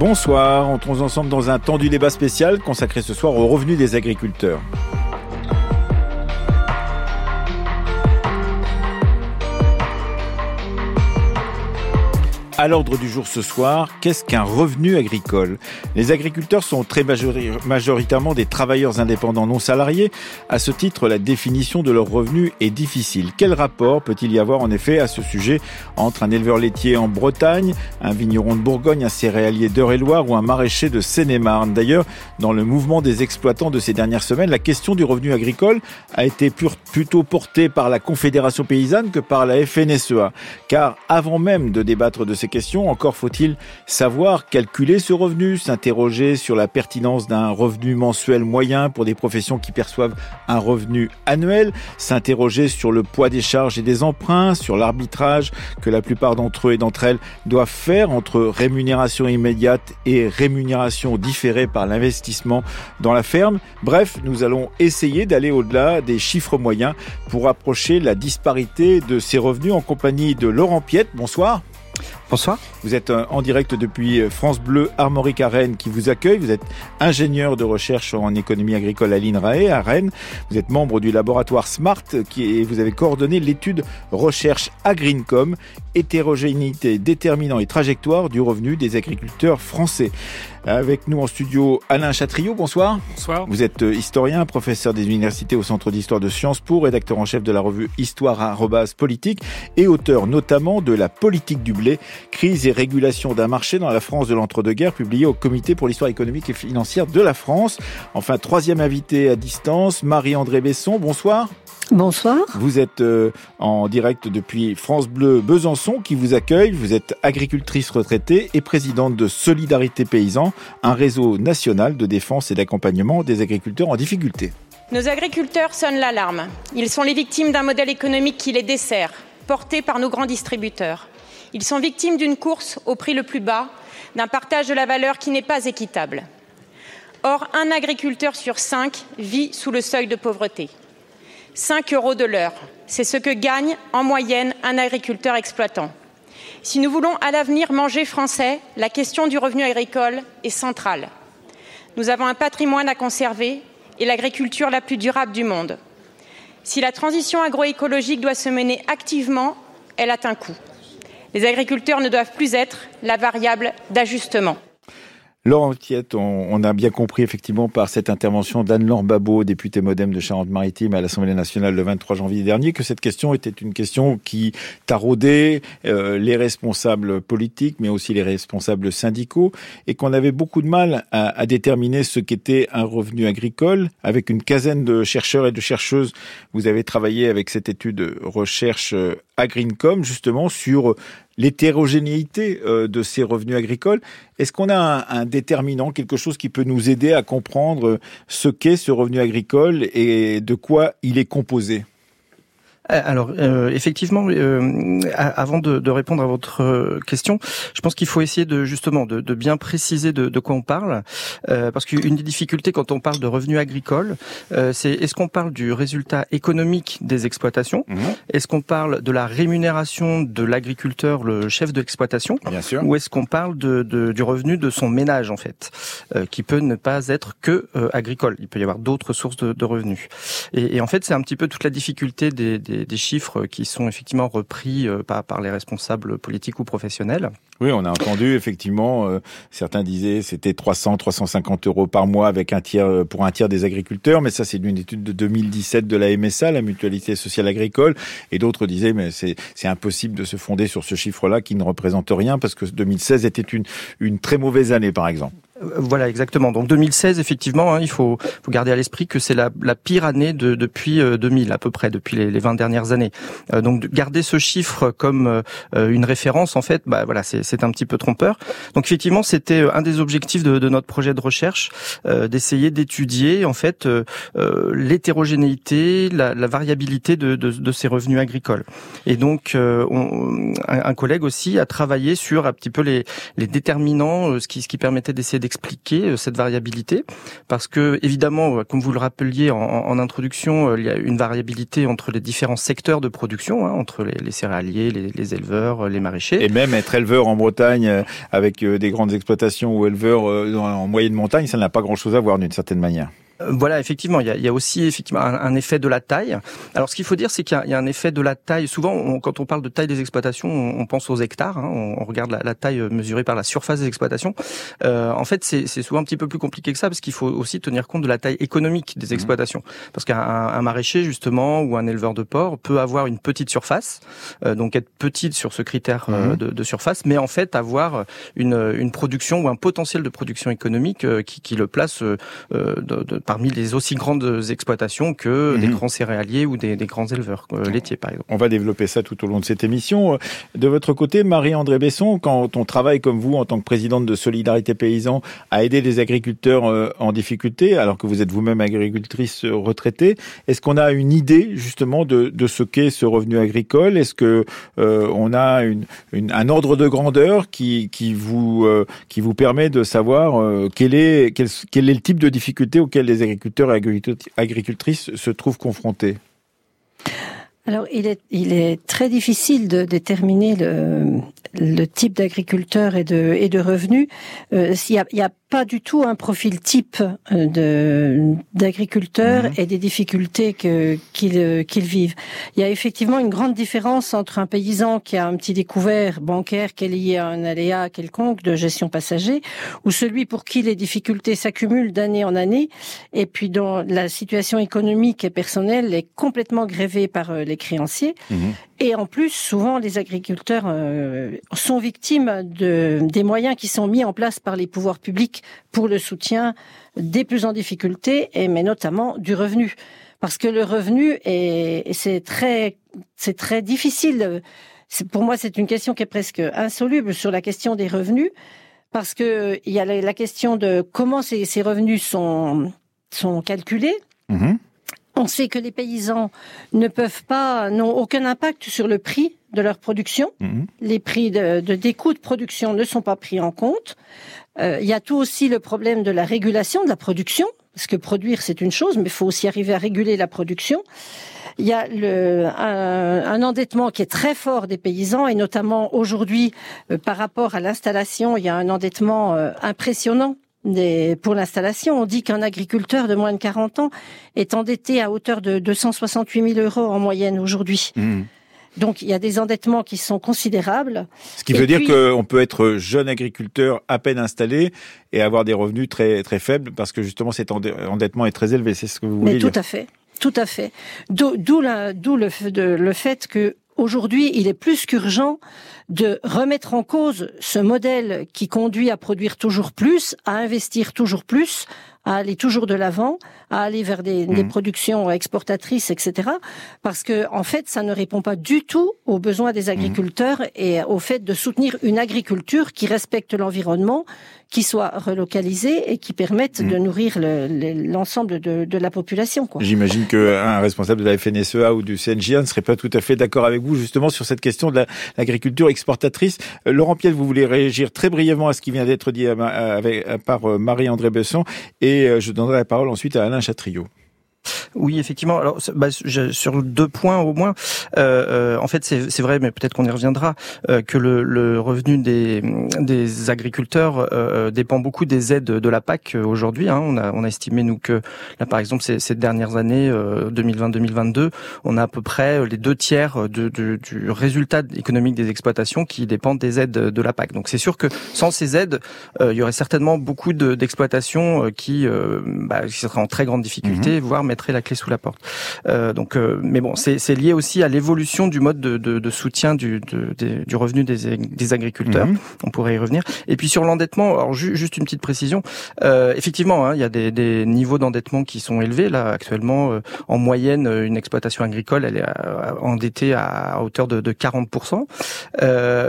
Bonsoir, entrons ensemble dans un tendu débat spécial consacré ce soir aux revenus des agriculteurs. À l'ordre du jour ce soir, qu'est-ce qu'un revenu agricole? Les agriculteurs sont très majoritairement des travailleurs indépendants non salariés. À ce titre, la définition de leur revenu est difficile. Quel rapport peut-il y avoir en effet à ce sujet entre un éleveur laitier en Bretagne, un vigneron de Bourgogne, un céréalier d'Eure-et-Loire ou un maraîcher de Seine-et-Marne? D'ailleurs, dans le mouvement des exploitants de ces dernières semaines, la question du revenu agricole a été plutôt portée par la Confédération paysanne que par la FNSEA. Car avant même de débattre de ces question. Encore faut-il savoir calculer ce revenu, s'interroger sur la pertinence d'un revenu mensuel moyen pour des professions qui perçoivent un revenu annuel, s'interroger sur le poids des charges et des emprunts, sur l'arbitrage que la plupart d'entre eux et d'entre elles doivent faire entre rémunération immédiate et rémunération différée par l'investissement dans la ferme. Bref, nous allons essayer d'aller au-delà des chiffres moyens pour approcher la disparité de ces revenus en compagnie de Laurent Piette. Bonsoir. Bonsoir. Vous êtes euh, en direct depuis euh, France Bleu Armorique à Rennes qui vous accueille. Vous êtes ingénieur de recherche en économie agricole à l'INRAE à Rennes. Vous êtes membre du laboratoire SMART qui et vous avez coordonné l'étude recherche Agrincom, hétérogénéité, déterminant et trajectoire du revenu des agriculteurs français. Avec nous en studio Alain Chatriot, bonsoir. Bonsoir. Vous êtes euh, historien, professeur des universités au Centre d'histoire de Sciences Po, rédacteur en chef de la revue Histoire politique et auteur notamment de La politique du blé, crise et régulation d'un marché dans la France de l'entre-deux-guerres, publié au Comité pour l'histoire économique et financière de la France. Enfin, troisième invité à distance, Marie-André Besson, bonsoir. Bonsoir. Vous êtes euh, en direct depuis France Bleu Besançon qui vous accueille. Vous êtes agricultrice retraitée et présidente de Solidarité Paysan, un réseau national de défense et d'accompagnement des agriculteurs en difficulté. Nos agriculteurs sonnent l'alarme. Ils sont les victimes d'un modèle économique qui les dessert, porté par nos grands distributeurs. Ils sont victimes d'une course au prix le plus bas, d'un partage de la valeur qui n'est pas équitable. Or, un agriculteur sur cinq vit sous le seuil de pauvreté. 5 euros de l'heure. C'est ce que gagne en moyenne un agriculteur exploitant. Si nous voulons à l'avenir manger français, la question du revenu agricole est centrale. Nous avons un patrimoine à conserver et l'agriculture la plus durable du monde. Si la transition agroécologique doit se mener activement, elle a un coût. Les agriculteurs ne doivent plus être la variable d'ajustement. Laurent on, a bien compris effectivement par cette intervention d'Anne-Laure Babot, députée modem de Charente-Maritime à l'Assemblée nationale le 23 janvier dernier, que cette question était une question qui taraudait euh, les responsables politiques, mais aussi les responsables syndicaux, et qu'on avait beaucoup de mal à, à déterminer ce qu'était un revenu agricole. Avec une quinzaine de chercheurs et de chercheuses, vous avez travaillé avec cette étude recherche euh, Agrincom justement sur l'hétérogénéité euh, de ces revenus agricoles. Est-ce qu'on a un, déterminant, quelque chose qui peut nous aider à comprendre ce qu'est ce revenu agricole et de quoi il est composé? euh, alors euh, effectivement, euh, avant de, de, répondre à votre euh, question, je pense qu'il faut essayer de justement de, de bien préciser de, de, quoi on parle, euh, parce qu'une des difficultés quand on parle de revenus agricoles, c'est est-ce qu'on parle du résultat économique des exploitations, mmh. est-ce qu'on parle de la rémunération de l'agriculteur, le chef de l'exploitation, ou est-ce qu'on parle de, du revenu de son ménage en fait, qui peut ne pas être que agricole? Il peut y avoir d'autres sources de, revenus. Et, et, en fait, c'est un petit peu toute la difficulté des, des des, chiffres qui sont effectivement repris euh, par, les responsables politiques ou professionnels. Oui, on a entendu effectivement, euh, certains disaient c'était 300, 350 euros par mois avec un tiers euh, pour un tiers des agriculteurs, mais ça c'est une étude de 2017 de la MSA, la Mutualité sociale agricole, et d'autres disaient mais c'est impossible de se fonder sur ce chiffre-là qui ne représente rien parce que 2016 était une très mauvaise année par exemple. Voilà, exactement. Donc 2016, effectivement, hein, il faut, faut, garder à l'esprit que c'est la, la, pire année de, depuis 2000 euh, à peu près, depuis les, les 20 dernières années. Euh, donc garder ce chiffre comme euh, une référence, en fait, bah voilà, c'est un petit peu trompeur. Donc effectivement, c'était un des objectifs de, de, notre projet de recherche, d'essayer d'étudier en fait l'hétérogénéité, la, la, variabilité de, de, de, ces revenus agricoles. Et donc, on, un, un, collègue aussi a travaillé sur un petit peu les, les déterminants, ce qui, ce qui permettait d'essayer expliquer cette variabilité, parce que évidemment, comme vous le rappeliez en, introduction, il y a une variabilité entre les différents secteurs de production, hein, entre les, céréaliers, les, les, éleveurs, les maraîchers. Et même être éleveur en Bretagne avec des grandes exploitations ou éleveur en moyenne montagne, ça n'a pas grand-chose à voir d'une certaine manière. Euh, voilà, effectivement, il y a, aussi effectivement un, effet de la taille. Alors, ce qu'il faut dire, c'est qu'il y, a un effet de la taille. Souvent, quand on parle de taille des exploitations, on, pense aux hectares. Hein. on, regarde la, taille mesurée par la surface des exploitations. Euh, en fait, c'est souvent un petit peu plus compliqué que ça, parce qu'il faut aussi tenir compte de la taille économique des mmh. exploitations. Parce qu'un maraîcher, justement, ou un éleveur de porc peut avoir une petite surface, euh, donc être petite sur ce critère mmh. de, surface, mais en fait avoir une, une production ou un potentiel de production économique qui, qui le place de, de parmi les aussi grandes exploitations que des mhm. grands céréaliers ou des, grands éleveurs euh, laitiers, par exemple. On va développer ça tout au long de cette émission. De votre côté, Marie-André Besson, quand on travaille comme vous en tant que présidente de Solidarité Paysan à aider les agriculteurs euh, en difficulté, alors que vous êtes vous-même agricultrice retraitée, est-ce qu'on a une idée justement de, ce qu'est ce revenu agricole? Est-ce que euh, on a une, un ordre de grandeur qui, qui vous qui vous permet de savoir quel est quel, quel est le type de difficulté auquel les agriculteurs et agricultrices se trouvent confrontés alors, il est, très difficile de déterminer le, type d'agriculteur et de, revenus. Euh, a, a, pas du tout un profil type euh, de d'agriculteurs mhm. et des difficultés que qu'ils euh, qu'ils vivent. Il y a effectivement une grande différence entre un paysan qui a un petit découvert bancaire qui est lié à un aléa quelconque de gestion passager ou celui pour qui les difficultés s'accumulent d'année en année et puis dont la situation économique et personnelle est complètement grévée par les créanciers. Mhm. Et en plus, souvent, les agriculteurs euh, sont victimes de, des moyens qui sont mis en place par les pouvoirs publics pour le soutien des plus en difficulté, et mais notamment du revenu, parce que le revenu est, c'est très, c'est très difficile. Pour moi, c'est une question qui est presque insoluble sur la question des revenus, parce que il y a la, question de comment ces, revenus sont sont calculés. Mmh on sait que les paysans ne peuvent pas, n'ont aucun impact sur le prix de leur production. Mhm. Les prix de, de, des coûts de production ne sont pas pris en compte. Euh, il y a tout aussi le problème de la régulation de la production, parce que produire c'est une chose, mais il faut aussi arriver à réguler la production. Il y a le, un, endettement qui est très fort des paysans et notamment aujourd'hui euh, par rapport à l'installation, il y a un endettement euh, impressionnant pour l'installation. On dit qu'un agriculteur de moins de 40 ans est endetté à hauteur de 268 000 euros en moyenne aujourd'hui. Mmh. Donc il y a des endettements qui sont considérables. Ce qui veut dire qu'on peut être jeune agriculteur à peine installé et avoir des revenus très très faibles parce que justement cet endettement est très élevé. C'est ce que vous voulez Mais tout à fait. Tout à fait. D'où le, le fait que aujourd'hui, il est plus qu'urgent de remettre en cause ce modèle qui conduit à produire toujours plus, à investir toujours plus, à aller toujours de l'avant, à aller vers des, des, mmh. productions exportatrices, etc. Parce que en fait, ça ne répond pas du tout aux besoins des mmh. agriculteurs et au fait de soutenir une agriculture qui respecte l'environnement, qui soit relocalisée et qui permette de mmh. nourrir l'ensemble de, de, la population. J'imagine qu'un responsable de la FNSEA ou du CNJA ne serait pas tout à fait d'accord avec vous justement sur cette question de l'agriculture exportatrice. Euh, Laurent Piel, vous voulez réagir très brièvement à ce qui vient d'être dit par euh, Marie-André Besson et euh, je donnerai la parole ensuite à Alain Chatriot. Oui, effectivement. Alors, bah, sur deux points au moins. Euh, euh en fait, c'est vrai, mais peut-être qu'on y reviendra, euh, que le, le, revenu des, des agriculteurs euh, dépend beaucoup des aides de la PAC aujourd'hui. Hein. On, a, on a estimé nous que là, par exemple, ces, ces dernières années, 2020-2022, on a à peu près les deux tiers de, de, du résultat économique des exploitations qui dépendent des aides de la PAC. Donc, c'est sûr que sans ces aides, il y aurait certainement beaucoup d'exploitations qui, bah, qui seraient en très grande difficulté, mmh. voire mettrait la clé sous la porte. Euh, donc, euh, mais bon, c'est lié aussi à l'évolution du mode de, de, de soutien du, de, du revenu des, des agriculteurs. Mhm. On pourrait y revenir. Et puis sur l'endettement, alors juste une petite précision. Euh, effectivement, hein, il y a des, des niveaux d'endettement qui sont élevés là actuellement. Euh, en moyenne, une exploitation agricole, elle est euh, endettée à, hauteur de, de 40%.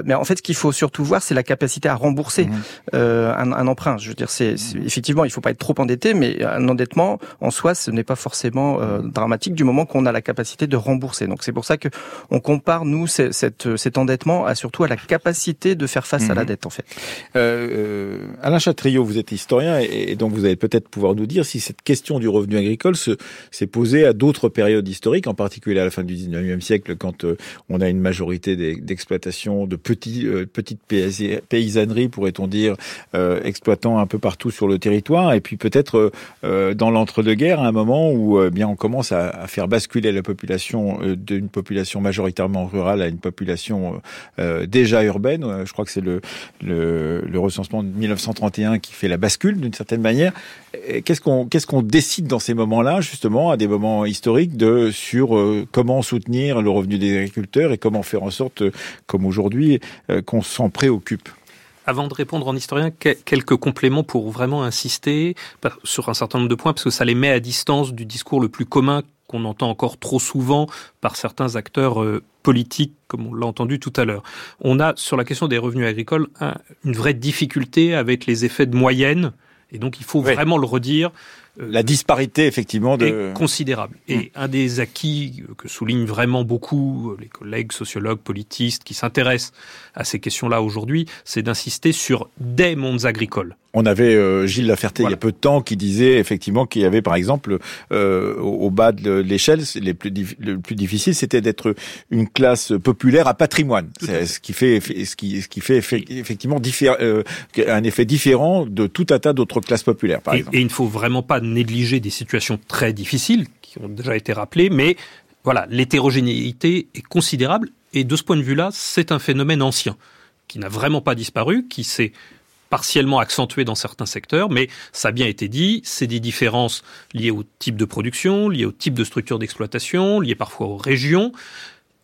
mais en fait, ce qu'il faut surtout voir, c'est la capacité à rembourser mhm. un, un, emprunt. Je veux dire, c'est effectivement, il faut pas être trop endetté, mais un endettement en soi, ce n'est pas forcément absolument dramatique du moment qu'on a la capacité de rembourser. Donc c'est pour ça que on compare nous cette, cet endettement à surtout à la capacité de faire face à la mhm. dette en fait. Alain Chatriot, vous êtes historien et, donc vous allez peut-être pouvoir nous dire si cette question du revenu agricole s'est posée à d'autres périodes historiques, en particulier à la fin du 19e siècle quand on a une majorité d'exploitations de petits, petites paysanneries, pourrait-on dire, exploitant un peu partout sur le territoire, et puis peut-être euh, euh, dans l'entre-deux-guerres, à un moment où euh, bien on commence à, faire basculer la population d'une population majoritairement rurale à une population déjà urbaine. Je crois que c'est le, recensement de 1931 qui fait la bascule d'une certaine manière. Qu'est-ce qu'on qu'est-ce qu'on décide dans ces moments-là, justement, à des moments historiques, de sur comment soutenir le revenu des agriculteurs et comment faire en sorte, comme aujourd'hui, qu'on s'en préoccupe? Avant de répondre en historien, quelques compléments pour vraiment insister sur un certain nombre de points, parce que ça les met à distance du discours le plus commun qu'on entend encore trop souvent par certains acteurs euh, politiques, comme on l'a entendu tout à l'heure. On a, sur la question des revenus agricoles, une vraie difficulté avec les effets de moyenne, et donc il faut vraiment le redire. Euh, la disparité, effectivement, de... est considérable. Et mm. un des acquis que soulignent vraiment beaucoup les collègues sociologues, politistes qui s'intéressent à ces questions-là aujourd'hui, c'est d'insister sur des mondes agricoles. On avait euh, Gilles Laferté il y a peu de temps qui disait effectivement qu'il y avait par exemple euh, au bas de l'échelle, le plus difficile c'était d'être une classe populaire à patrimoine, ce qui fait ce qui ce qui fait effectivement euh, un effet différent de tout un tas d'autres classes populaires par exemple. Et il ne faut vraiment pas négliger des situations très difficiles qui ont déjà été rappelées, mais voilà, l'hétérogénéité est considérable et de ce point de vue-là, c'est un phénomène ancien qui n'a vraiment pas disparu, qui s'est partiellement accentué dans certains secteurs, mais ça a bien été dit, c'est des différences liées au type de production, liées au type de structure d'exploitation, liées parfois aux régions,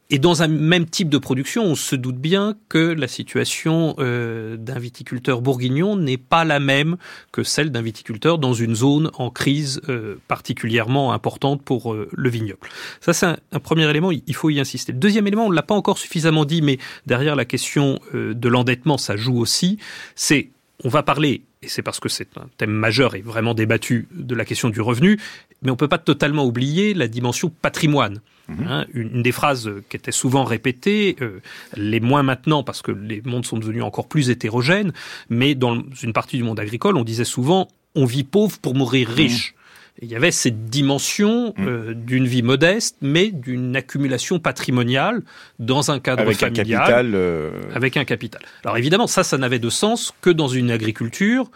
et dans un même type de production, on se doute bien que la situation euh, d'un viticulteur bourguignon n'est pas la même que celle d'un viticulteur dans une zone en crise euh, particulièrement importante pour euh, le vignoble. Ça, c'est un, premier élément, il faut y insister. Deuxième élément, on ne l'a pas encore suffisamment dit, mais derrière la question de l'endettement, ça joue aussi, c'est on va parler, et c'est parce que c'est un thème majeur et vraiment débattu, de la question du revenu, mais on ne peut pas totalement oublier la dimension patrimoine. Mhm. Hein, une, des phrases qui était souvent répétée, euh, les moins maintenant parce que les mondes sont devenus encore plus hétérogènes, mais dans une partie du monde agricole, on disait souvent on vit pauvre pour mourir riche. Il y avait cette dimension mhm. euh, d'une vie modeste, mais d'une accumulation patrimoniale dans un cadre avec familial, un capital, euh, avec un capital. Alors évidemment, ça, ça n'avait de sens que dans une agriculture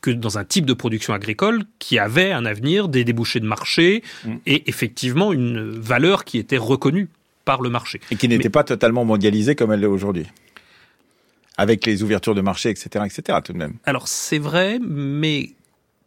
que dans un type de production agricole qui avait un avenir, des débouchés de marché mm. et effectivement une valeur qui était reconnue par le marché. Et qui n'était pas totalement mondialisée comme elle l'est aujourd'hui avec les ouvertures de marché, etc., etc., tout de même. Alors c'est vrai, mais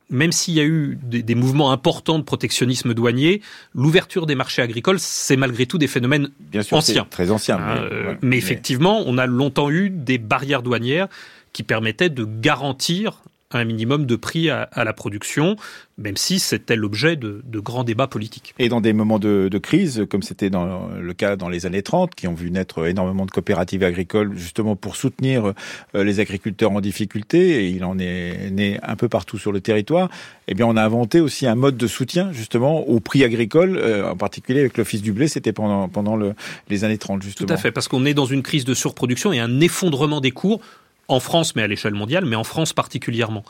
même s'il y a eu des, mouvements importants de protectionnisme douanier, l'ouverture des marchés agricoles, c'est malgré tout des phénomènes Bien sûr, anciens. Très anciens. mais, mais, effectivement, on a longtemps eu des barrières douanières qui permettaient de garantir un minimum de prix à, la production, même si c'était l'objet de, grands débats politiques. Et dans des moments de, crise, comme c'était dans le cas dans les années 30, qui ont vu naître énormément de coopératives agricoles justement pour soutenir euh, les agriculteurs en difficulté, et il en est né un peu partout sur le territoire, eh bien on a inventé aussi un mode de soutien justement au prix agricole, euh, en particulier avec l'Office du blé, c'était pendant, pendant le, les années 30 justement. Tout à fait, parce qu'on est dans une crise de surproduction et un effondrement des cours en France, mais à l'échelle mondiale, mais en France particulièrement.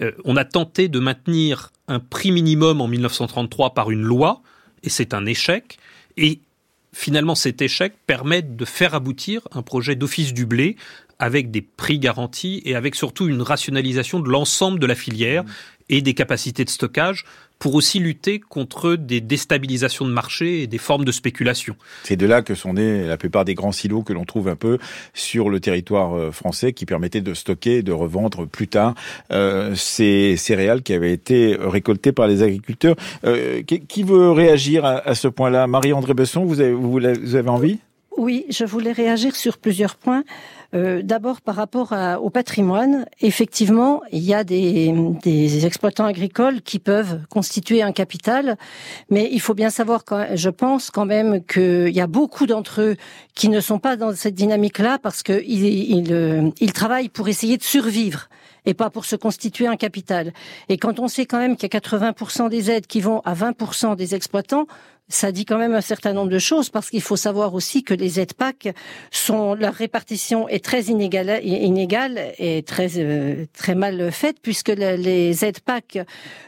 Euh, on a tenté de maintenir un prix minimum en 1933 par une loi, et c'est un échec. Et finalement, cet échec permet de faire aboutir un projet d'office du blé avec des prix garantis et avec surtout une rationalisation de l'ensemble de la filière et des capacités de stockage pour aussi lutter contre des déstabilisations de marché et des formes de spéculation. C'est de là que sont nés la plupart des grands silos que l'on trouve un peu sur le territoire euh, français qui permettaient de stocker et de revendre plus tard euh, ces céréales qui avaient été récoltées par les agriculteurs. Euh, qui, veut réagir à, ce point-là? Marie-André Besson, vous avez, vous avez envie? Oui, je voulais réagir sur plusieurs points. Euh, d'abord par rapport au patrimoine, effectivement, il y a des, des, exploitants agricoles qui peuvent constituer un capital, mais il faut bien savoir, quand, je pense quand même qu'il y a beaucoup d'entre eux qui ne sont pas dans cette dynamique-là parce qu'ils ils, ils travaillent pour essayer de survivre et pas pour se constituer un capital. Et quand on sait quand même qu'il y a 80% des aides qui vont à 20% des exploitants, ça dit quand même un certain nombre de choses parce qu'il faut savoir aussi que les aides PAC sont leur répartition est très inégale, inégale et très euh, très mal faite puisque les aides PAC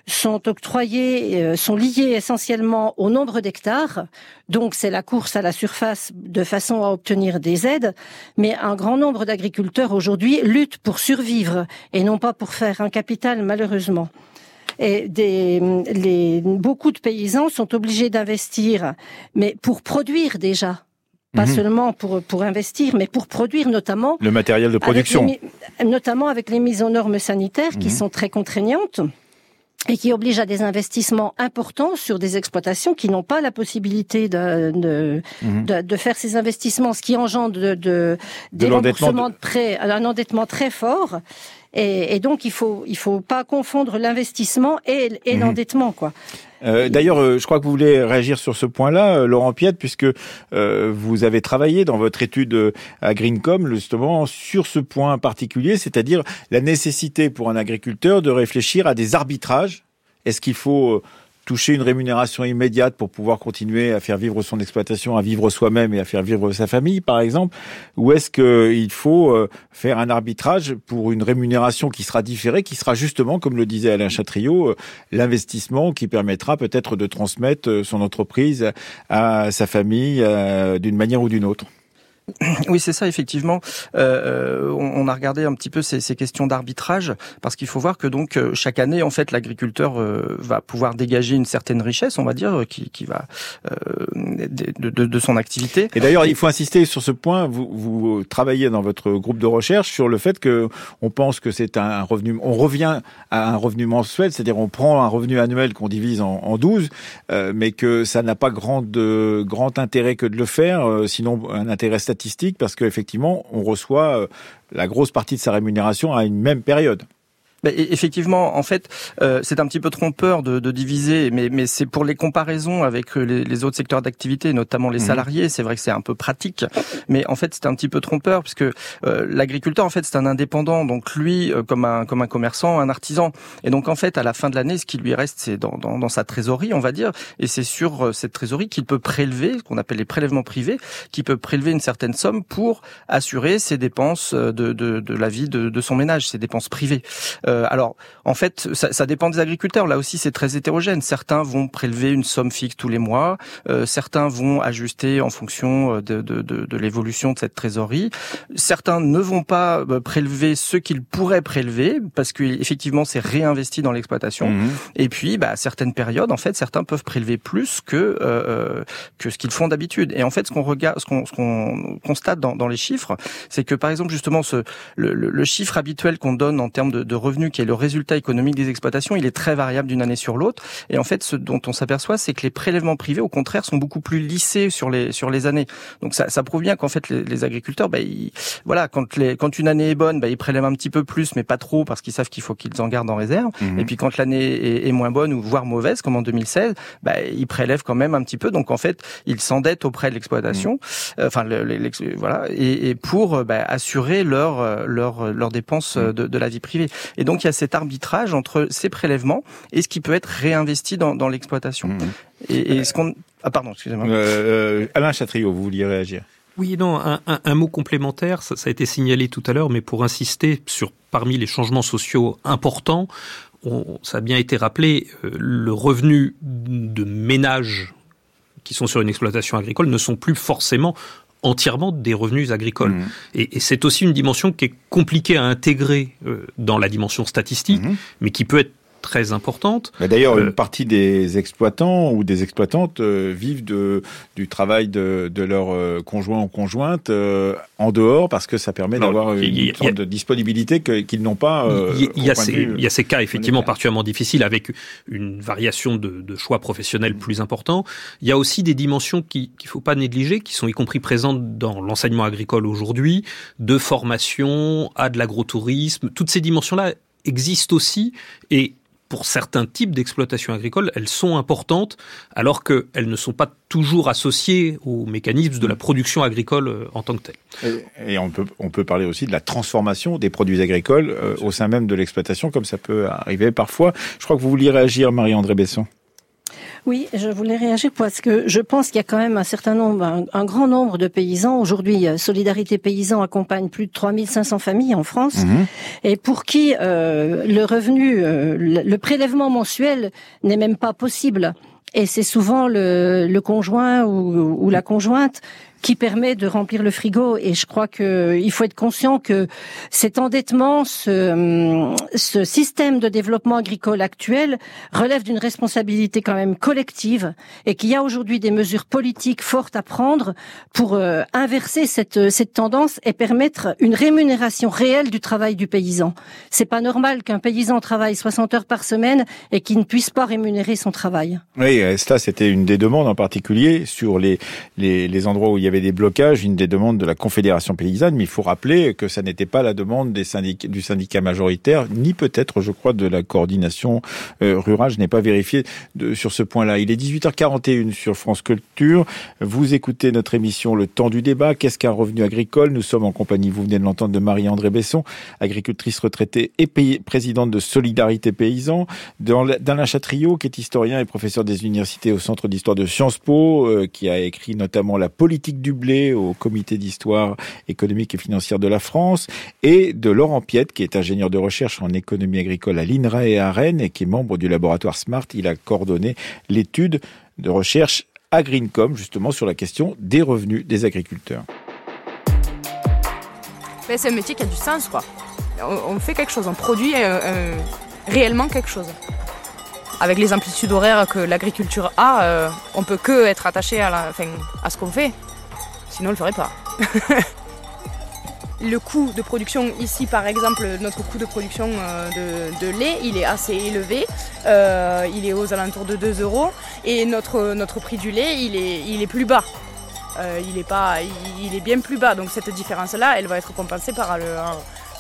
sont octroyées euh, sont liées essentiellement au nombre d'hectares. Donc c'est la course à la surface de façon à obtenir des aides, mais un grand nombre d'agriculteurs aujourd'hui luttent pour survivre et non pas pour faire un capital malheureusement. Et des, les, beaucoup de paysans sont obligés d'investir, mais pour produire déjà, pas mhm. seulement pour pour investir, mais pour produire notamment le matériel de production, notamment avec les mises en normes sanitaires qui mhm. sont très contraignantes et qui obligent à des investissements importants sur des exploitations qui n'ont pas la possibilité de de, mhm. de, de, faire ces investissements, ce qui engendre de, de des remboursements de prêts, un endettement très fort. Et, et, donc il faut il faut pas confondre l'investissement et, et mhm. l'endettement quoi. Euh, D'ailleurs, euh, je crois que vous voulez réagir sur ce point-là, euh, Laurent Piette, puisque vous avez travaillé dans votre étude à Greencom justement sur ce point particulier, c'est-à-dire la nécessité pour un agriculteur de réfléchir à des arbitrages. Est-ce qu'il faut toucher une rémunération immédiate pour pouvoir continuer à faire vivre son exploitation, à vivre soi-même et à faire vivre sa famille, par exemple? Ou est-ce qu'il faut euh, faire un arbitrage pour une rémunération qui sera différée, qui sera justement, comme le disait Alain Chatriot, euh, l'investissement qui permettra peut-être de transmettre euh, son entreprise à sa famille d'une manière ou d'une autre? Oui, c'est ça, effectivement. Euh, on, a regardé un petit peu ces, ces questions d'arbitrage, parce qu'il faut voir que donc euh, chaque année, en fait, l'agriculteur euh, va pouvoir dégager une certaine richesse, on va dire, qui, qui va euh, de, de, de, son activité. Et d'ailleurs, il faut insister sur ce point. Vous, vous travaillez dans votre groupe de recherche sur le fait que on pense que c'est un revenu, on revient à un revenu mensuel, c'est-à-dire on prend un revenu annuel qu'on divise en, en 12, euh, mais que ça n'a pas grand, grand intérêt que de le faire, sinon un intérêt statistique parce qu'effectivement, on reçoit euh, la grosse partie de sa rémunération à une même période. Bah, effectivement, en fait, euh, c'est un petit peu trompeur de, de diviser, mais, mais c'est pour les comparaisons avec euh, les, les autres secteurs d'activité, notamment les mhm. salariés. C'est vrai que c'est un peu pratique, mais en fait, c'est un petit peu trompeur puisque euh, l'agriculteur, en fait, c'est un indépendant. Donc lui, euh, comme un comme un commerçant, un artisan, et donc en fait, à la fin de l'année, ce qui lui reste, c'est dans, dans, dans, sa trésorerie, on va dire, et c'est sur euh, cette trésorerie qu'il peut prélever, ce qu'on appelle les prélèvements privés, qui peut prélever une certaine somme pour assurer ses dépenses de, de, de la vie de, de son ménage, ses dépenses privées. Euh, alors, en fait, ça, ça, dépend des agriculteurs. Là aussi, c'est très hétérogène. Certains vont prélever une somme fixe tous les mois. Euh, certains vont ajuster en fonction euh, de, de, de, de l'évolution de cette trésorerie. Certains ne vont pas prélever ce qu'ils pourraient prélever parce qu'effectivement, c'est réinvesti dans l'exploitation. Mmh. Et puis, bah, à certaines périodes, en fait, certains peuvent prélever plus que euh, que ce qu'ils font d'habitude. Et en fait, ce qu'on regarde, ce qu'on, qu'on constate dans, dans les chiffres, c'est que par exemple, justement, ce le, le chiffre habituel qu'on donne en termes de, de revenus qui est le résultat économique des exploitations, il est très variable d'une année sur l'autre. Et en fait, ce dont on s'aperçoit, c'est que les prélèvements privés, au contraire, sont beaucoup plus lissés sur les sur les années. Donc ça, ça prouve bien qu'en fait, les, les agriculteurs, bah, ils, voilà, quand les quand une année est bonne, bah, ils prélèvent un petit peu plus, mais pas trop, parce qu'ils savent qu'il faut qu'ils en gardent en réserve. Mhm. Et puis quand l'année est, est, moins bonne ou voire mauvaise, comme en 2016, bah, ils prélèvent quand même un petit peu. Donc en fait, ils s'endettent auprès de l'exploitation, euh, enfin le, voilà, et, et pour bah, assurer leur leur leurs dépenses mhm. de, de la vie privée. Et donc il y a cet arbitrage entre ces prélèvements et ce qui peut être réinvesti dans, dans l'exploitation. Mmh. Et, et, ce qu'on ah pardon, excusez-moi. Euh, euh, Alain Chatriot, vous vouliez réagir? Oui, non, un, un, un, mot complémentaire, ça, ça, a été signalé tout à l'heure, mais pour insister sur parmi les changements sociaux importants, on, ça a bien été rappelé, euh, le revenu de ménage qui sont sur une exploitation agricole ne sont plus forcément entièrement des revenus agricoles. Mmh. Et, et c'est aussi une dimension qui est compliquée à intégrer euh, dans la dimension statistique, mmh. mais qui peut être très importante. D'ailleurs, euh, une partie des exploitants ou des exploitantes euh, vivent de, du travail de, de leur euh, conjoint ou conjointe euh, en dehors parce que ça permet d'avoir une y, sorte de disponibilité qu'ils n'ont pas. il, y a ces, il y a ces cas effectivement particulièrement difficiles avec une variation de, de choix professionnels plus important. Il y a aussi des dimensions qu'il ne faut pas négliger, qui sont y compris présentes dans l'enseignement agricole aujourd'hui, de formation à de l'agrotourisme. Toutes ces dimensions-là existent aussi et pour certains types d'exploitation agricole, elles sont importantes, alors qu'elles ne sont pas toujours associées aux mécanismes de la production agricole euh, en tant que telle. Et, on, peut, on peut parler aussi de la transformation des produits agricoles euh, au sein même de l'exploitation, comme ça peut arriver parfois. Je crois que vous vouliez réagir, Marie-André Besson. Oui, je voulais réagir parce que je pense qu'il y a quand même un certain nombre, un, grand nombre de paysans. Aujourd'hui, euh, Solidarité Paysan accompagne plus de 3500 familles en France. Mhm. Et pour qui euh, le revenu, euh, le prélèvement mensuel n'est même pas possible. Et c'est souvent le, le conjoint ou, ou, la conjointe qui permet de remplir le frigo. Et je crois que il faut être conscient que cet endettement, ce, ce système de développement agricole actuel relève d'une responsabilité quand même collective et qu'il y a aujourd'hui des mesures politiques fortes à prendre pour euh, inverser cette, cette tendance et permettre une rémunération réelle du travail du paysan. C'est pas normal qu'un paysan travaille 60 heures par semaine et qu'il ne puisse pas rémunérer son travail. Oui, ça c'était une des demandes en particulier sur les, les, les endroits où il y avait des blocages, une des demandes de la Confédération paysanne, mais il faut rappeler que ça n'était pas la demande du syndicat majoritaire, ni peut-être, je crois, de la coordination euh, rurale. Je n'ai pas vérifié sur ce point-là. Il est 18h41 sur France Culture. Vous écoutez notre émission Le Temps du débat. Qu'est-ce qu'un revenu agricole? Nous sommes en compagnie, vous venez de l'entendre, de Marie-André Besson, agricultrice retraitée et présidente de Solidarité Paysan, d'Alain Chatriot, qui est historien et professeur des universités au Centre d'histoire de Sciences Po, euh, qui a écrit notamment La politique du blé au comité d'histoire économique et financière de la France, et de Laurent Piette, qui est ingénieur de recherche en économie agricole à l'INRA et à Rennes, et qui est membre du laboratoire SMART. Il a coordonné l'étude de recherche à Greencom, justement sur la question des revenus des agriculteurs. c'est un métier qui a du sens, quoi. On, fait quelque chose, on produit euh, euh, réellement quelque chose avec les amplitudes horaires que l'agriculture a, euh, on peut que être attaché à ce qu'on fait. Sinon, on le ferait pas. le coût de production ici par exemple notre coût de production euh, de, lait il est assez élevé. Euh, il est aux alentours de 2 euros. Et notre, prix du lait il est, il plus bas. Euh, il, est il, bien plus bas. Donc cette différence là elle va être compensée par, le,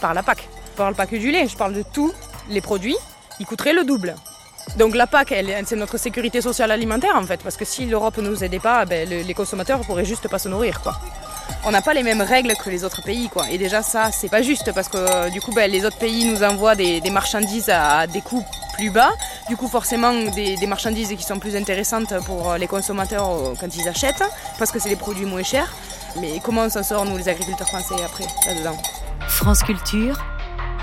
par la PAC. Je parle pas que du lait je parle de tous les produits qui coûteraient le double donc la PAC, c'est notre sécurité sociale alimentaire en fait, parce que si l'Europe ne nous aidait pas, ben, les consommateurs pourraient juste pas se nourrir quoi. On n'a pas les mêmes règles que les autres pays. Et déjà ça, c'est pas juste parce que euh, du coup, ben, les autres pays nous envoient des, marchandises à des coûts plus bas. Du coup, forcément, des, marchandises qui sont plus intéressantes pour les consommateurs euh, quand ils achètent, parce que c'est des produits moins chers. Mais comment s'en sort nous les agriculteurs français après là-dedans? France Culture,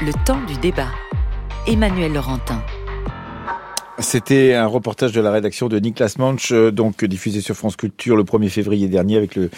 le temps du débat. Emmanuel Laurentin. C'était un reportage de la rédaction de Niklas Manch, euh, donc diffusé sur France Culture le 1er février dernier avec le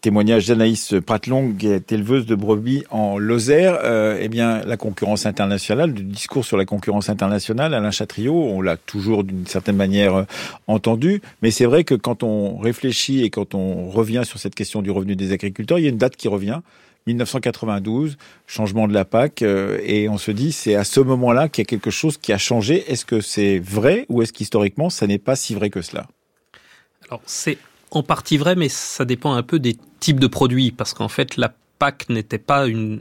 témoignage d'Anaïs Pratlong, éleveuse de brebis en Lozère. Euh, eh bien, la concurrence internationale, le discours sur la concurrence internationale, Alain Chatriot, on l'a toujours d'une certaine manière euh, entendu, mais c'est vrai que quand on réfléchit et quand on revient sur cette question du revenu des agriculteurs, il y a une date qui revient, 1992, changement de la PAC, euh, et on se dit c'est à ce moment-là qu'il y a quelque chose qui a changé. Est-ce que c'est vrai ou est-ce qu'historiquement ça n'est pas si vrai que cela? Alors c'est en partie vrai, mais ça dépend un peu des types de produits, parce qu'en fait la PAC n'était pas une,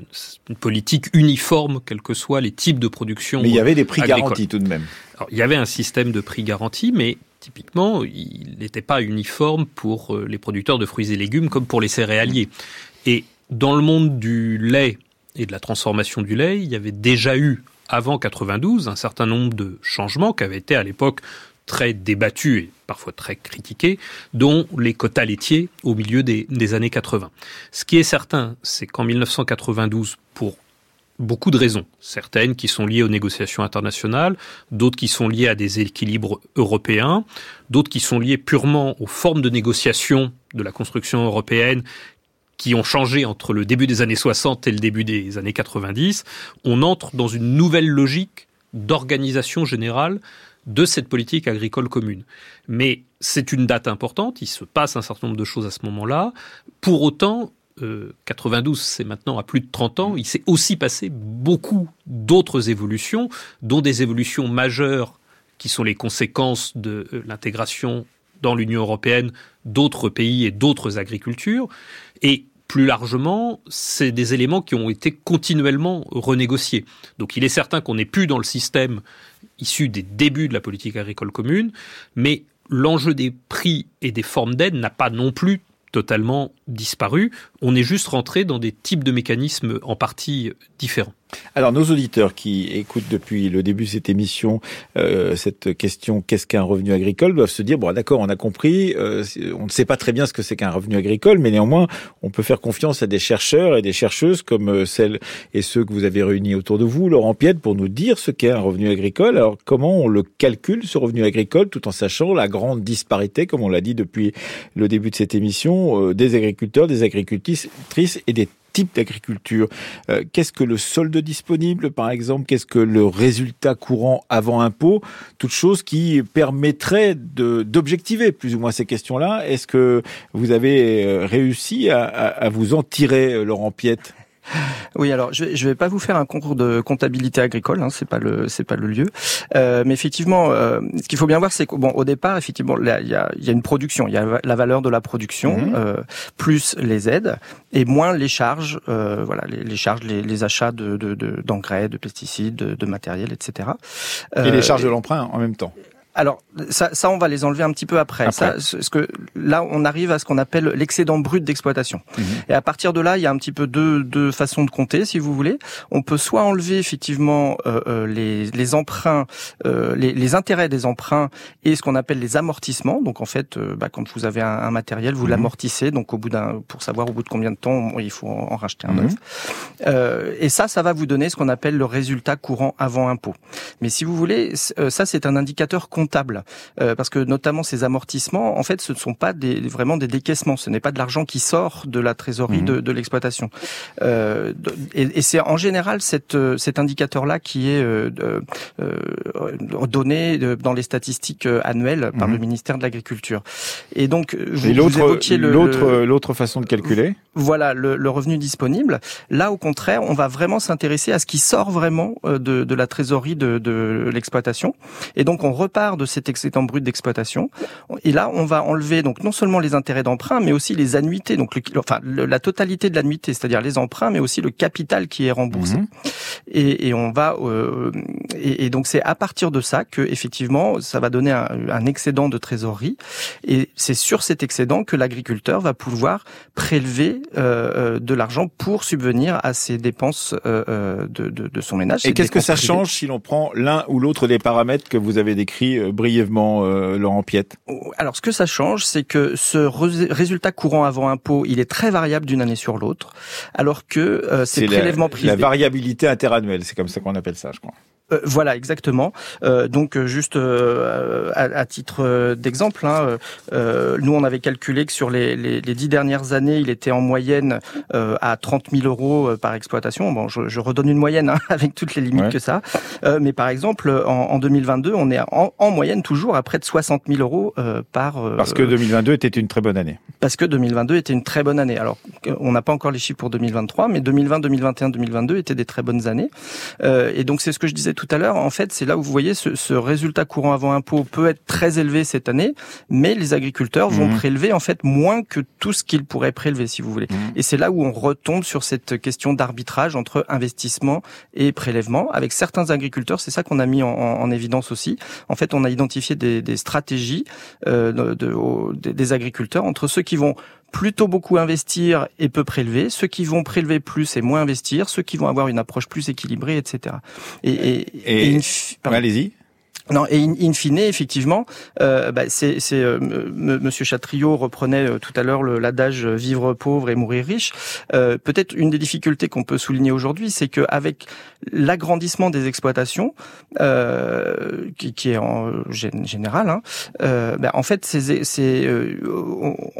politique uniforme, quels que soient les types de production. Mais il y avait des prix garantis tout de même. Alors, il y avait un système de prix garanti, mais typiquement, il n'était pas uniforme pour euh, les producteurs de fruits et légumes comme pour les céréaliers. Et dans le monde du lait et de la transformation du lait, il y avait déjà eu, avant 92, un certain nombre de changements qui avaient été à l'époque très débattus et parfois très critiqués, dont les quotas laitiers au milieu des, des années 80. Ce qui est certain, c'est qu'en 1992, pour beaucoup de raisons, certaines qui sont liées aux négociations internationales, d'autres qui sont liées à des équilibres européens, d'autres qui sont liées purement aux formes de négociation de la construction européenne qui ont changé entre le début des années 60 et le début des années 90, on entre dans une nouvelle logique d'organisation générale de cette politique agricole commune. Mais c'est une date importante, il se passe un certain nombre de choses à ce moment-là. Pour autant, 92, euh, c'est maintenant à plus de 30 ans, il s'est aussi passé beaucoup d'autres évolutions, dont des évolutions majeures qui sont les conséquences de euh, l'intégration dans l'Union européenne d'autres pays et d'autres agricultures. Et plus largement, c'est des éléments qui ont été continuellement renégociés. Donc il est certain qu'on n'est plus dans le système issu des débuts de la politique agricole commune, mais l'enjeu des prix et des formes d'aide n'a pas non plus totalement disparu. On est juste rentré dans des types de mécanismes en partie différents. Alors nos auditeurs qui écoutent depuis le début de cette émission euh, cette question qu'est-ce qu'un revenu agricole doivent se dire bon d'accord on a compris euh, on ne sait pas très bien ce que c'est qu'un revenu agricole mais néanmoins on peut faire confiance à des chercheurs et des chercheuses comme euh, celles et ceux que vous avez réunis autour de vous Laurent Piette pour nous dire ce qu'est un revenu agricole. Alors comment on le calcule ce revenu agricole tout en sachant la grande disparité comme on l'a dit depuis le début de cette émission euh, des agriculteurs des agricultrices et des type d'agriculture. Euh, qu'est-ce que le solde disponible, par exemple? Qu'est-ce que le résultat courant avant impôt? Toutes choses qui permettraient d'objectiver plus ou moins ces questions-là. Est-ce que vous avez euh, réussi à, à vous en tirer, euh, Laurent Piette? Oui, alors je, je vais pas vous faire un concours de comptabilité agricole, hein, c'est pas le c'est pas le lieu. Euh, mais effectivement, euh, ce qu'il faut bien voir, c'est qu'au bon, au départ, effectivement, il y a, y a une production, il y a la valeur de la production mhm. euh, plus les aides et moins les charges, euh, voilà, les, les, charges, les, les achats de d'engrais, de, de, pesticides, de, de matériel, etc. et les charges de l'emprunt en même temps alors ça, ça, on va les enlever un petit peu après. Ça, ce que là, on arrive à ce qu'on appelle l'excédent brut d'exploitation. Mhm. Et à partir de là, il y a un petit peu deux, deux façons de compter, si vous voulez. On peut soit enlever effectivement euh, euh les, les, emprunts, euh, les, les, intérêts des emprunts et ce qu'on appelle les amortissements. Donc en fait, euh, bah, quand vous avez un, un matériel, vous mhm. l'amortissez. Donc au bout d'un, pour savoir au bout de combien de temps il faut en, racheter un mhm. neuf. Euh, et ça, ça va vous donner ce qu'on appelle le résultat courant avant impôt. Mais si vous voulez, ça c'est un indicateur comptable, euh, parce que notamment ces amortissements, en fait, ce ne sont pas des, vraiment des décaissements. Ce n'est pas de l'argent qui sort de la trésorerie mhm. de, l'exploitation. Euh, et, c'est en général cette, cet indicateur-là qui est euh, donné dans les statistiques annuelles par le mhm. ministère de l'Agriculture. Et donc, vous, l'autre, l'autre, l'autre façon de calculer? Voilà, le, revenu disponible. Là, au contraire, on va vraiment s'intéresser à ce qui sort vraiment de, de la trésorerie de, de l'exploitation. Et donc, on repart de cet excédent brut d'exploitation. Et là, on va enlever donc non seulement les intérêts d'emprunt, mais aussi les annuités, donc enfin la totalité de l'annuité, c'est-à-dire les emprunts, mais aussi le capital qui est remboursé. Mhm. Et, et, on va euh, et, donc c'est à partir de ça que effectivement ça va donner un, un excédent de trésorerie. Et c'est sur cet excédent que l'agriculteur va pouvoir prélever euh, euh de l'argent pour subvenir à ses dépenses euh, de, de, de, son ménage. Et qu'est-ce que ça change si l'on prend l'un ou l'autre des paramètres que vous avez décrits euh, brièvement, euh, Laurent Piette Alors, ce que ça change, c'est que ce résultat courant avant impôt, il est très variable d'une année sur l'autre, alors que euh, ces prélèvements privés... La variabilité interannuelle, c'est comme ça qu'on appelle ça, je crois. Euh, voilà, exactement. Euh, donc euh, juste à, à, titre d'exemple, hein, nous on avait calculé que sur les, les, les, dix dernières années, il était en moyenne à 30 000 euros par exploitation. Bon, je, je redonne une moyenne hein, avec toutes les limites que ça. mais par exemple, en, en, 2022, on est en, en, moyenne toujours à près de 60 000 euros par. parce que 2022 était une très bonne année. Parce que 2022 était une très bonne année. Alors, on n'a pas encore les chiffres pour 2023, mais 2020, 2021, 2022 étaient des très bonnes années. et donc c'est ce que je disais tout à l'heure, en fait, c'est là où vous voyez ce, ce, résultat courant avant impôt peut être très élevé cette année, mais les agriculteurs vont mmh. prélever en fait moins que tout ce qu'ils pourraient prélever, si vous voulez. Mmh. Et c'est là où on retombe sur cette question d'arbitrage entre investissement et prélèvement. Avec certains agriculteurs, c'est ça qu'on a mis en, en, évidence aussi. En fait, on a identifié des, des stratégies euh, de, de, des agriculteurs entre ceux qui vont plutôt beaucoup investir et peu prélever, ceux qui vont prélever plus et moins investir, ceux qui vont avoir une approche plus équilibrée, etc. Et, et, et, allez-y. Non, et in, fine, effectivement, euh, bah, c'est, euh, Monsieur Chatriot reprenait euh, tout à l'heure l'adage vivre pauvre et mourir riche. Euh, peut-être une des difficultés qu'on peut souligner aujourd'hui, c'est qu'avec l'agrandissement des exploitations, euh, qui, qui, est en général, hein, bah, en fait, c'est,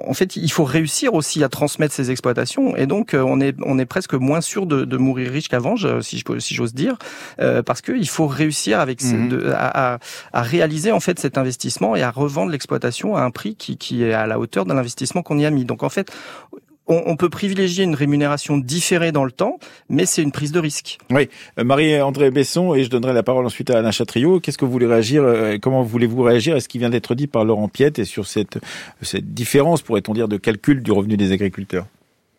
en fait, il faut réussir aussi à transmettre ces exploitations, et donc on est on est presque moins sûr de, de mourir riche qu'avant, si, si j'ose dire, parce qu'il faut réussir avec ces, mhm. à, à à, réaliser en fait cet investissement et à revendre l'exploitation à un prix qui, qui est à la hauteur de l'investissement qu'on y a mis. Donc en fait, on, peut privilégier une rémunération différée dans le temps, mais c'est une prise de risque. Oui, euh, Marie-André Besson, et je donnerai la parole ensuite à Alain Chatriot. Qu'est-ce que vous voulez réagir euh, Comment voulez-vous réagir à ce qui vient d'être dit par Laurent Piette et sur cette, cette différence, pourrait-on dire, de calcul du revenu des agriculteurs?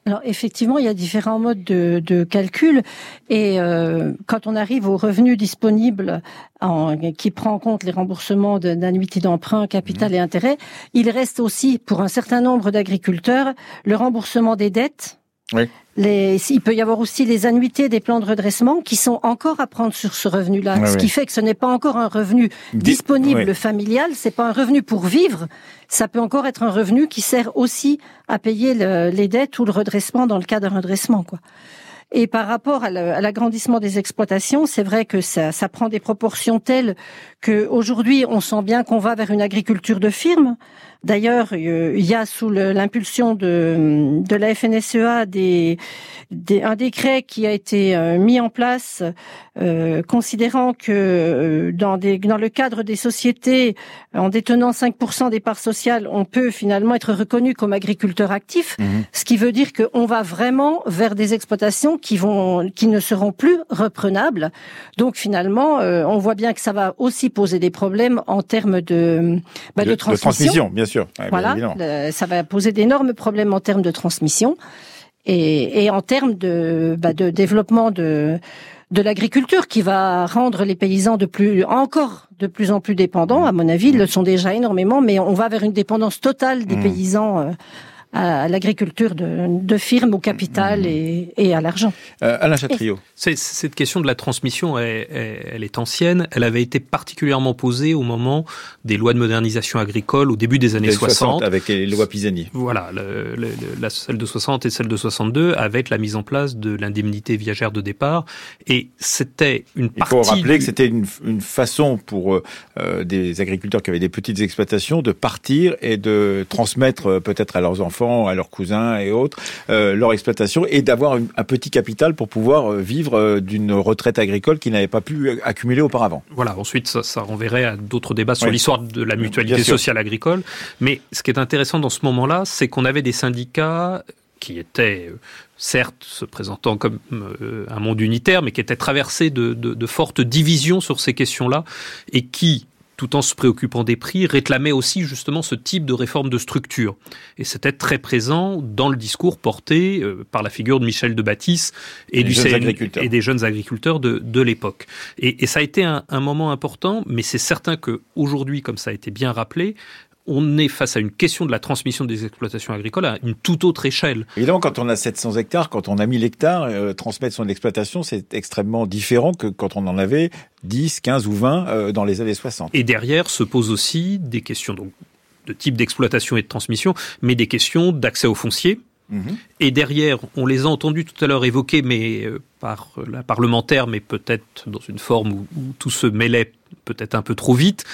Alors effectivement, il y a différents modes de, de calcul et euh, quand on arrive au revenu disponible en, qui prend en compte les remboursements d'annuités d'emprunt, capital mmh. et intérêt, il reste aussi pour un certain nombre d'agriculteurs le remboursement des dettes oui. Les, il peut y avoir aussi les annuités des plans de redressement qui sont encore à prendre sur ce revenu-là, ce qui fait que ce n'est pas encore un revenu disponible familial, c'est pas un revenu pour vivre, ça peut encore être un revenu qui sert aussi à payer les dettes ou le redressement dans le cas d'un redressement, quoi. Et par rapport à l'agrandissement des exploitations, c'est vrai que ça, ça, prend des proportions telles que aujourd'hui, on sent bien qu'on va vers une agriculture de firme. D'ailleurs, euh, il y a sous l'impulsion de, de la FNSEA des, des, un décret qui a été euh, mis en place euh, considérant que dans, des, dans le cadre des sociétés, en détenant 5% des parts sociales, on peut finalement être reconnu comme agriculteur actif, mhm. ce qui veut dire qu'on va vraiment vers des exploitations qui vont, qui ne seront plus reprenables. Donc finalement, on voit bien que ça va aussi poser des problèmes en termes de, bah, de, transmission. bien sûr. Voilà, ça va poser d'énormes problèmes en termes de transmission et, et en termes de, bah, de développement de de l'agriculture qui va rendre les paysans de plus encore de plus en plus dépendants. À mon avis, ils le sont déjà énormément, mais on va vers une dépendance totale des mmh. paysans. Euh, à l'agriculture de, de firmes au capital mmh. et, et, à l'argent. Euh, Alain Chatriot. Cette question de la transmission, elle, elle, est ancienne. Elle avait été particulièrement posée au moment des lois de modernisation agricole au début des années 60. Avec les lois Pisani. Voilà, le, la, celle de 60 et celle de 62, avec la mise en place de l'indemnité viagère de départ. Et c'était une partie... Il faut rappeler que c'était une, une, façon pour euh, des agriculteurs qui avaient des petites exploitations de partir et de transmettre euh, peut-être à leurs enfants à leurs cousins et autres, euh, leur exploitation et d'avoir un petit capital pour pouvoir euh, vivre euh, d'une retraite agricole qu'ils n'avaient pas pu accumuler auparavant. Voilà, ensuite ça, ça renverrait à d'autres débats sur l'histoire de la mutualité sociale agricole. Mais ce qui est intéressant dans ce moment-là, c'est qu'on avait des syndicats qui étaient certes se présentant comme un monde unitaire, mais qui étaient traversés de, de, de fortes divisions sur ces questions-là, et qui, tout en se préoccupant des prix, réclamait aussi justement ce type de réforme de structure. Et c'était très présent dans le discours porté euh, par la figure de Michel de Baptiste et, du et des jeunes agriculteurs de, de l'époque. Et, et, ça a été un, un moment important, mais c'est certain que aujourd'hui, comme ça a été bien rappelé, on est face à une question de la transmission des exploitations agricoles à une toute autre échelle. Évidemment, quand on a 700 hectares, quand on a 1000 hectares, euh, transmettre son exploitation, c'est extrêmement différent que quand on en avait 10, 15 ou 20 euh, dans les années 60. Et derrière se posent aussi des questions donc, de type d'exploitation et de transmission, mais des questions d'accès au foncier. Mhm. Et derrière, on les a entendus tout à l'heure évoquer, mais euh, par la parlementaire, mais peut-être dans une forme où tout se mêlait peut-être un peu trop vite,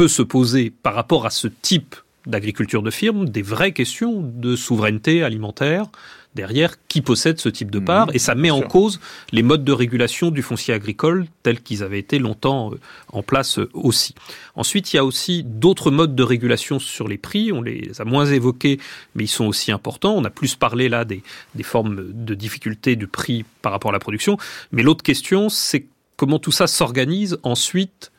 peut se poser par rapport à ce type d'agriculture de firme des vraies questions de souveraineté alimentaire derrière qui possède ce type de mhm. part et ça met en cause les modes de régulation du foncier agricole tels qu'ils avaient été longtemps euh, en place euh, aussi. Ensuite, il y a aussi d'autres modes de régulation sur les prix, on les a moins évoqués mais ils sont aussi importants. On a plus parlé là des, des formes de difficulté du prix par rapport à la production, mais l'autre question c'est comment tout ça s'organise ensuite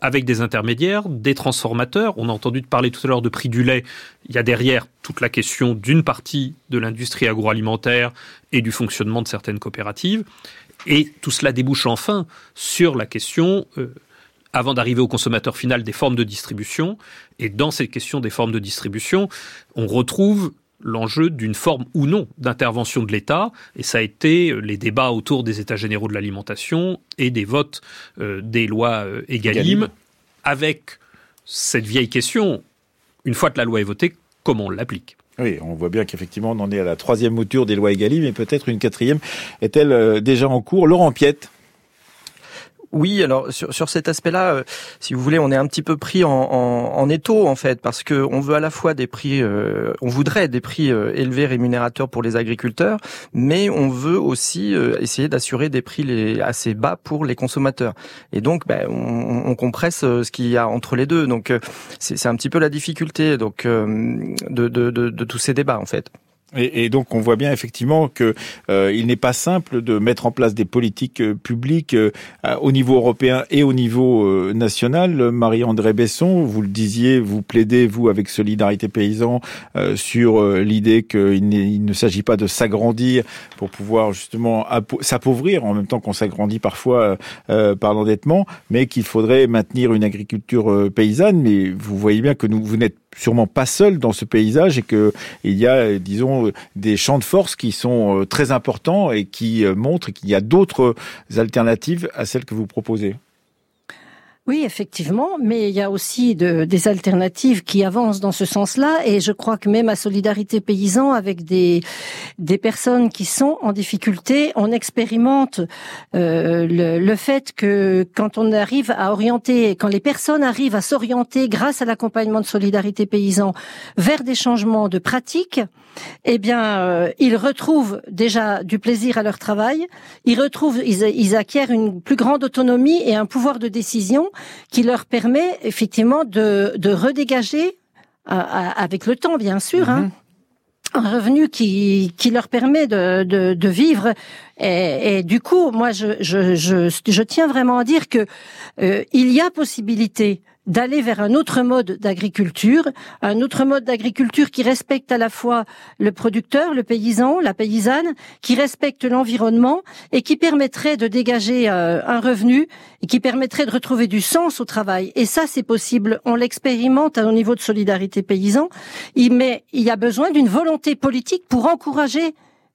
avec des intermédiaires, des transformateurs. On a entendu parler tout à l'heure de prix du lait. Il y a derrière toute la question d'une partie de l'industrie agroalimentaire et du fonctionnement de certaines coopératives. Et tout cela débouche enfin sur la question, euh, avant d'arriver au consommateur final, des formes de distribution. Et dans ces questions des formes de distribution, on retrouve l'enjeu d'une forme ou non d'intervention de l'État, et ça a été euh, les débats autour des États généraux de l'alimentation et des votes euh, des lois euh, Egalim, avec cette vieille question, une fois que la loi est votée, comment on l'applique? Oui, on voit bien qu'effectivement on en est à la troisième mouture des lois Egalim, mais peut-être une quatrième est-elle déjà en cours? Laurent Piette, oui, alors sur, sur cet aspect-là, euh, si vous voulez, on est un petit peu pris en, en, étau en fait, parce que on veut à la fois des prix, euh, on voudrait des prix euh, élevés, rémunérateurs pour les agriculteurs, mais on veut aussi essayer d'assurer des prix les, assez bas pour les consommateurs. Et donc, ben, on, compresse ce qu'il y a entre les deux. Donc, c'est un petit peu la difficulté donc de, de, de tous ces débats en fait. Et, donc on voit bien effectivement que euh, il n'est pas simple de mettre en place des politiques euh, publiques euh, au niveau européen et au niveau national. Marie-André Besson, vous le disiez, vous plaidez vous avec Solidarité Paysan sur l'idée qu'il il ne s'agit pas de s'agrandir pour pouvoir justement s'appauvrir en même temps qu'on s'agrandit parfois par l'endettement, mais qu'il faudrait maintenir une agriculture paysanne. Mais vous voyez bien que nous, vous n'êtes sûrement pas seul dans ce paysage et que il y a, disons, des champs de force qui sont euh, très importants et qui euh, montrent qu'il y a d'autres alternatives à celles que vous proposez. Oui, effectivement, mais il y a aussi de, des alternatives qui avancent dans ce sens-là, et je crois que même à Solidarité Paysan, avec des des personnes qui sont en difficulté, on expérimente euh, le, le, fait que quand on arrive à orienter, quand les personnes arrivent à s'orienter grâce à l'accompagnement de Solidarité Paysan vers des changements de pratiques, eh bien, euh, ils retrouvent déjà du plaisir à leur travail, ils retrouvent, ils, ils acquièrent une plus grande autonomie et un pouvoir de décision qui leur permet effectivement de, de redégager, avec le temps bien sûr, hein, mhm. un revenu qui, qui leur permet de, de, de vivre. Et, et, du coup, moi, je, je, je, je, tiens vraiment à dire que euh, il y a possibilité d'aller vers un autre mode d'agriculture, un autre mode d'agriculture qui respecte à la fois le producteur, le paysan, la paysanne, qui respecte l'environnement et qui permettrait de dégager euh, un revenu et qui permettrait de retrouver du sens au travail. Et ça, c'est possible. On l'expérimente au niveau de solidarité paysan. Mais il y a besoin d'une volonté politique pour encourager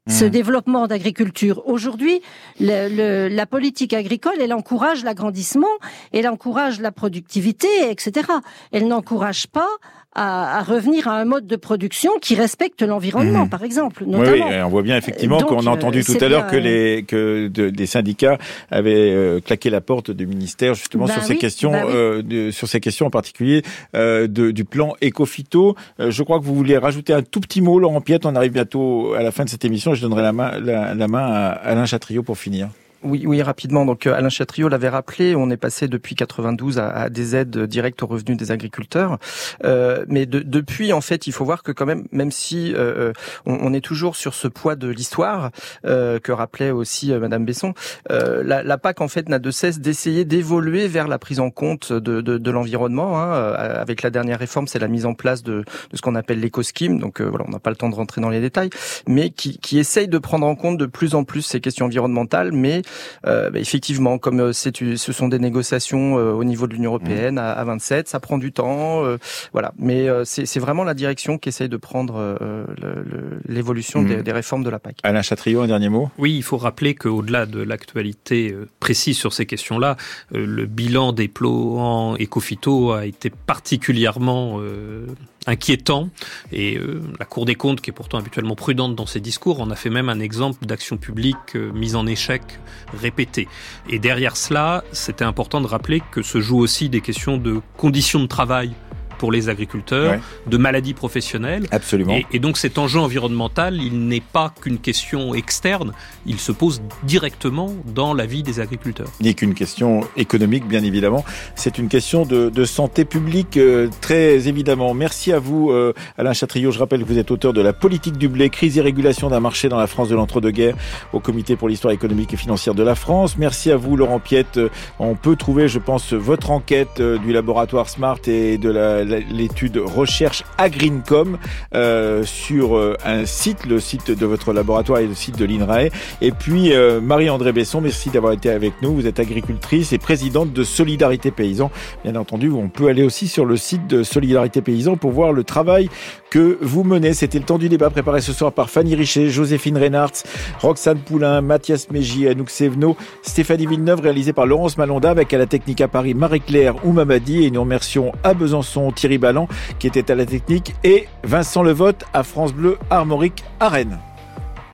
ce mmh. développement d'agriculture. Aujourd'hui, la politique agricole, elle encourage l'agrandissement, elle encourage la productivité, etc. Elle n'encourage pas à, à, revenir à un mode de production qui respecte l'environnement, mmh. par exemple. Notamment. Oui, on voit bien effectivement qu'on a entendu euh, tout à l'heure que les que de, des syndicats avaient euh, claqué la porte du ministère justement bah sur ces oui, questions, bah oui. euh, de, sur ces questions en particulier euh, de, du plan. Euh, je crois que vous voulez rajouter un tout petit mot, Laurent Piette. On arrive bientôt à la fin de cette émission. Je donnerai la main la, la main à Alain Chatriot pour finir. Oui, oui, rapidement. Donc euh, Alain Chatriot l'avait rappelé, on est passé depuis 92 à, des aides directes aux revenus des agriculteurs. Euh, mais de, depuis, en fait, il faut voir que quand même, même si euh, on, on, est toujours sur ce poids de l'histoire euh, que rappelait aussi euh, Madame Besson, euh, la, la, PAC en fait n'a de cesse d'essayer d'évoluer vers la prise en compte de, de, de l'environnement. Hein. Avec la dernière réforme, c'est la mise en place de, ce qu'on appelle l'éco-scheme. Donc voilà, on n'a pas le temps de rentrer dans les détails, mais qui, qui essaye de prendre en compte de plus en plus ces questions environnementales, mais euh, bah, effectivement, comme euh, c'est, ce sont des négociations euh, au niveau de l'Union européenne à, à, 27, ça prend du temps, euh, voilà. Mais euh, c'est, c'est vraiment la direction qu'essaye de prendre euh, le, le, l'évolution mmh. des, des, réformes de la PAC. Alain Chatriot, un dernier mot? Oui, il faut rappeler qu'au-delà de l'actualité précise sur ces questions-là, le bilan des plans Ecofito a été particulièrement inquiétant et euh, la Cour des comptes, qui est pourtant habituellement prudente dans ses discours, en a fait même un exemple d'action publique euh, mise en échec répétée. Et derrière cela, c'était important de rappeler que se jouent aussi des questions de conditions de travail pour les agriculteurs, ouais. de maladies professionnelles. Absolument. Et, et, donc cet enjeu environnemental, il n'est pas qu'une question externe, il se pose directement dans la vie des agriculteurs. Il n'est qu'une question économique, bien évidemment. C'est une question de, de santé publique, euh, très évidemment. Merci à vous, euh, Alain Chatriot. Je rappelle que vous êtes auteur de La politique du blé, crise et régulation d'un marché dans la France de l'entre-deux-guerres au Comité pour l'histoire économique et financière de la France. Merci à vous, Laurent Piette. On peut trouver, je pense, votre enquête euh, du laboratoire Smart et de la l'étude recherche Agrincom euh, sur euh, un site, le site de votre laboratoire et le site de l'INRAE. Et puis euh, Marie-André Besson, merci d'avoir été avec nous. Vous êtes agricultrice et présidente de Solidarité Paysan. Bien entendu, on peut aller aussi sur le site de Solidarité Paysan pour voir le travail que vous menez. C'était le temps du débat préparé ce soir par Fanny Richet, Joséphine Reynards, Roxane Poulain, Mathias Mégy, Anouk Sévenot, Stéphanie Villeneuve, réalisé par Laurence Malonda avec à la technique à Paris Marie-Claire Oumamadi et nous remercions à Besançon Thierry Ballan qui était à la technique et Vincent Levotte à France Bleu Armorique à.